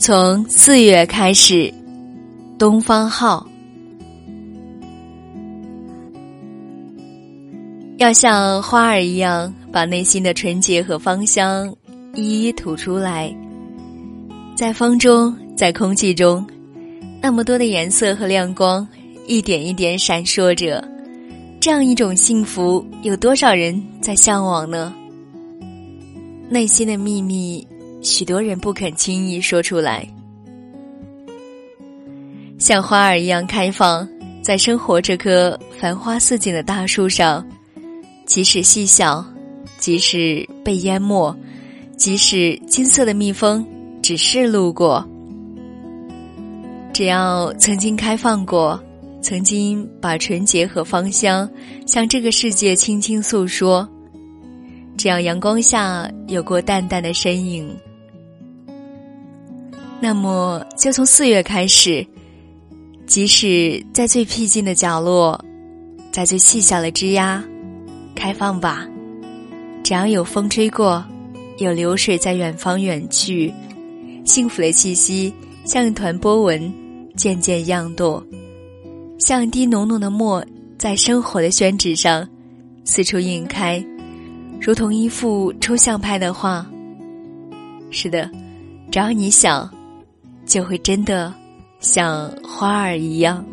从四月开始，东方号要像花儿一样，把内心的纯洁和芳香一一吐出来，在风中，在空气中，那么多的颜色和亮光，一点一点闪烁着，这样一种幸福，有多少人在向往呢？内心的秘密。许多人不肯轻易说出来，像花儿一样开放在生活这棵繁花似锦的大树上，即使细小，即使被淹没，即使金色的蜜蜂只是路过，只要曾经开放过，曾经把纯洁和芳香向这个世界轻轻诉说，只要阳光下有过淡淡的身影。那么，就从四月开始，即使在最僻静的角落，在最细小的枝桠，开放吧。只要有风吹过，有流水在远方远去，幸福的气息像一团波纹，渐渐漾动，像一滴浓浓的墨，在生活的宣纸上四处印开，如同一幅抽象派的画。是的，只要你想。就会真的像花儿一样。